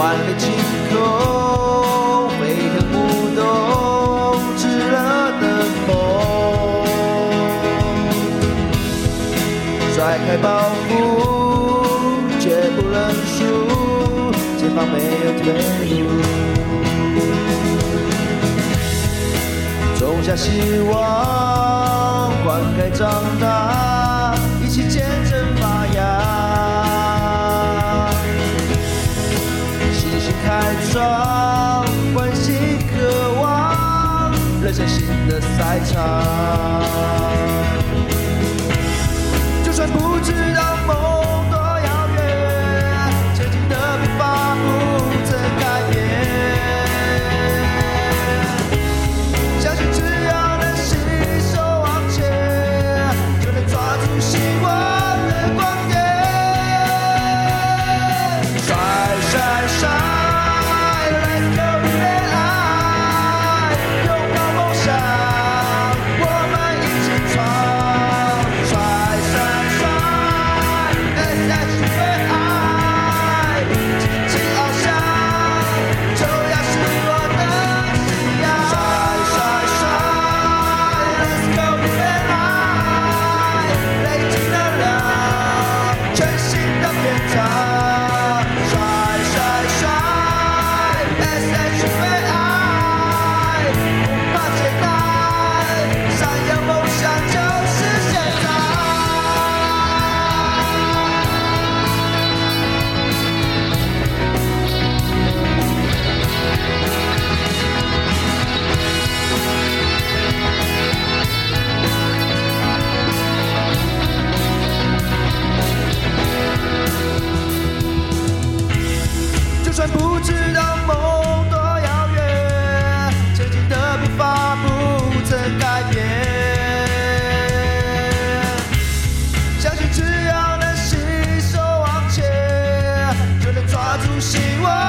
万里晴空，飞腾舞动，炙热的梦。甩开包袱，绝不认输，前方没有退路。种下希望，开创，欢喜渴望，人生新的赛场。我们不知道梦多遥远，曾经的步伐不曾改变，相信只要能携手往前，就能抓住希望。